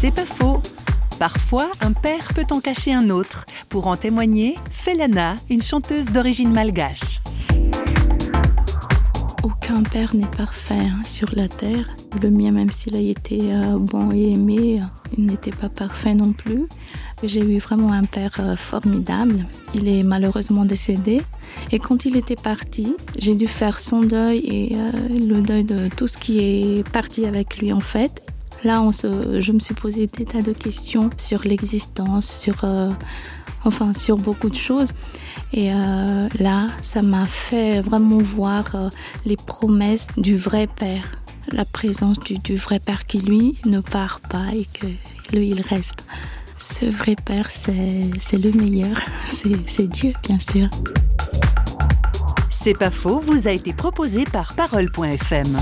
C'est pas faux. Parfois, un père peut en cacher un autre. Pour en témoigner, Felana, une chanteuse d'origine malgache. Aucun père n'est parfait hein, sur la terre. Le mien, même s'il a été euh, bon et aimé, il n'était pas parfait non plus. J'ai eu vraiment un père euh, formidable. Il est malheureusement décédé. Et quand il était parti, j'ai dû faire son deuil et euh, le deuil de tout ce qui est parti avec lui en fait. Là, je me suis posé des tas de questions sur l'existence, sur, euh, enfin, sur beaucoup de choses. Et euh, là, ça m'a fait vraiment voir euh, les promesses du vrai père, la présence du, du, vrai père qui, lui, ne part pas et que lui, il reste. Ce vrai père, c'est le meilleur. C'est Dieu, bien sûr. C'est pas faux, vous a été proposé par Parole.fm.